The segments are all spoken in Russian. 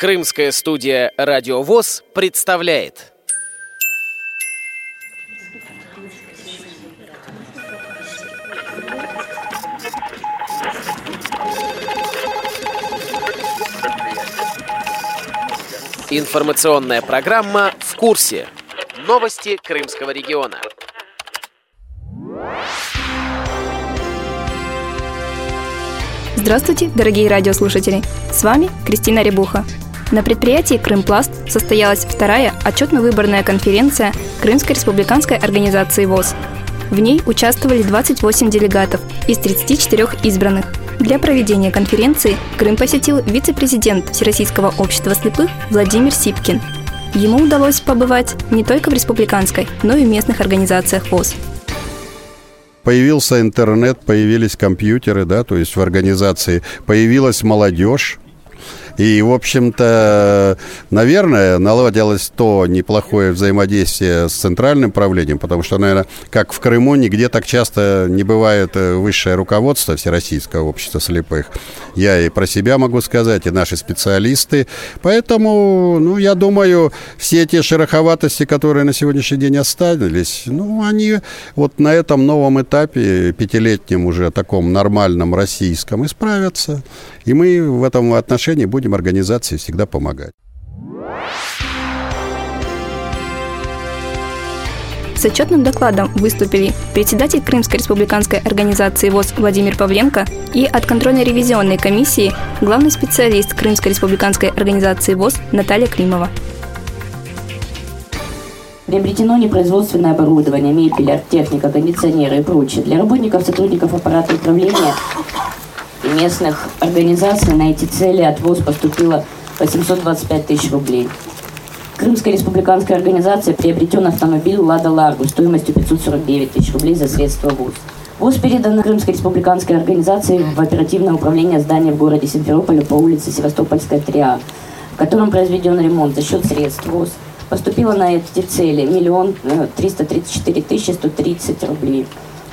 Крымская студия «Радио ВОЗ» представляет. Информационная программа «В курсе». Новости Крымского региона. Здравствуйте, дорогие радиослушатели! С вами Кристина Рябуха. На предприятии «Крымпласт» состоялась вторая отчетно-выборная конференция Крымской республиканской организации ВОЗ. В ней участвовали 28 делегатов из 34 избранных. Для проведения конференции Крым посетил вице-президент Всероссийского общества слепых Владимир Сипкин. Ему удалось побывать не только в республиканской, но и в местных организациях ВОЗ. Появился интернет, появились компьютеры, да, то есть в организации появилась молодежь, и, в общем-то, наверное, наладилось то неплохое взаимодействие с центральным правлением, потому что, наверное, как в Крыму, нигде так часто не бывает э, высшее руководство Всероссийского общества слепых. Я и про себя могу сказать, и наши специалисты. Поэтому, ну, я думаю, все эти шероховатости, которые на сегодняшний день остались, ну, они вот на этом новом этапе, пятилетнем уже таком нормальном российском, исправятся. И мы в этом отношении будем организации всегда помогать. С отчетным докладом выступили председатель Крымской республиканской организации ВОЗ Владимир Павленко и от контрольно-ревизионной комиссии главный специалист Крымской республиканской организации ВОЗ Наталья Климова. Приобретено непроизводственное оборудование, мебель, арт-техника, кондиционеры и прочее для работников, сотрудников аппарата управления местных организаций на эти цели от ВОЗ поступило 825 тысяч рублей. Крымская республиканская организация приобретен автомобиль «Лада Ларгу» стоимостью 549 тысяч рублей за средства ВУЗ. ВУЗ передан Крымской республиканской организации в оперативное управление здания в городе Симферополе по улице Севастопольская, 3А, в котором произведен ремонт за счет средств ВУЗ. Поступило на эти цели миллион э, триста тридцать четыре тысячи сто тридцать рублей.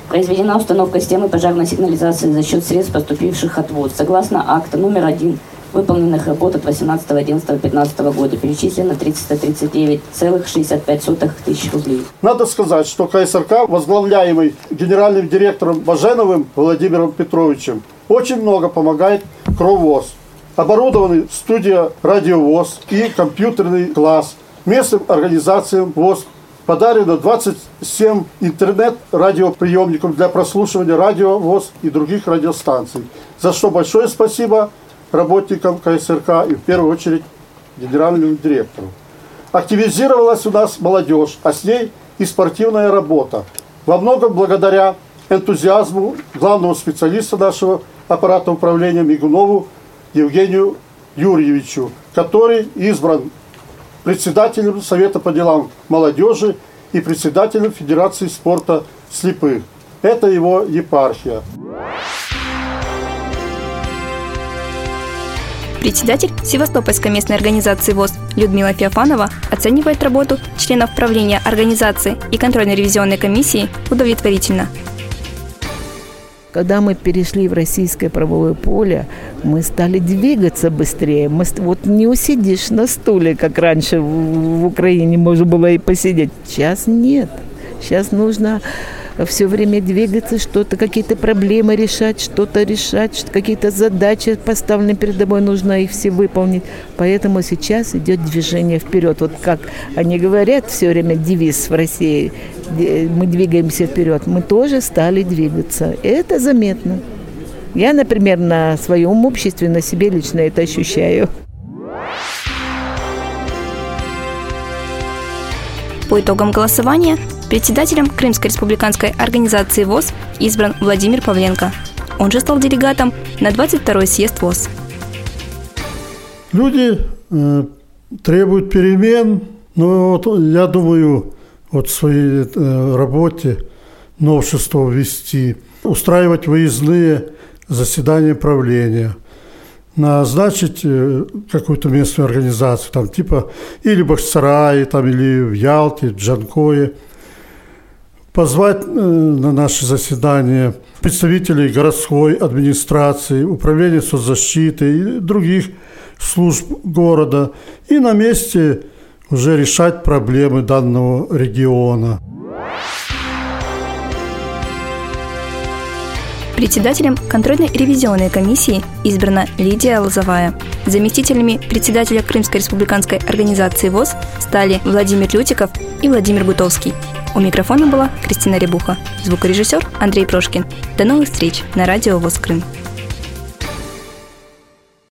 Произведена установка системы пожарной сигнализации за счет средств, поступивших от ВОЗ. Согласно акта номер один выполненных работ от 18.11.15 года перечислено 339,65 тысяч рублей. Надо сказать, что КСРК, возглавляемый генеральным директором Баженовым Владимиром Петровичем, очень много помогает Кровоз. Оборудованы студия радиовоз и компьютерный класс. Местным организациям ВОЗ подарено 27 интернет-радиоприемников для прослушивания радио, ВОЗ и других радиостанций. За что большое спасибо работникам КСРК и в первую очередь генеральному директору. Активизировалась у нас молодежь, а с ней и спортивная работа. Во многом благодаря энтузиазму главного специалиста нашего аппарата управления Мигунову Евгению Юрьевичу, который избран председателем Совета по делам молодежи и председателем Федерации спорта слепых. Это его епархия. Председатель Севастопольской местной организации ВОЗ Людмила Феофанова оценивает работу членов правления организации и контрольно-ревизионной комиссии удовлетворительно. Когда мы перешли в российское правовое поле, мы стали двигаться быстрее. Мы, вот не усидишь на стуле, как раньше в, в Украине можно было и посидеть. Сейчас нет. Сейчас нужно все время двигаться, что-то, какие-то проблемы решать, что-то решать, какие-то задачи поставлены перед тобой, нужно их все выполнить. Поэтому сейчас идет движение вперед. Вот как они говорят все время девиз в России – мы двигаемся вперед, мы тоже стали двигаться. Это заметно. Я, например, на своем обществе, на себе лично это ощущаю. По итогам голосования председателем Крымской республиканской организации ВОЗ избран Владимир Павленко. Он же стал делегатом на 22-й съезд ВОЗ. Люди э, требуют перемен, но вот я думаю, вот в своей э, работе новшество ввести, устраивать выездные заседания правления, назначить э, какую-то местную организацию, там типа или в Бахчисарае, там, или в Ялте, Джанкое, позвать э, на наше заседание представителей городской администрации, управления соцзащиты и других служб города и на месте уже решать проблемы данного региона. Председателем контрольно-ревизионной комиссии избрана Лидия Лозовая. Заместителями председателя Крымской республиканской организации ВОЗ стали Владимир Лютиков и Владимир Гутовский. У микрофона была Кристина Рябуха, звукорежиссер Андрей Прошкин. До новых встреч на радио ВОЗ Крым.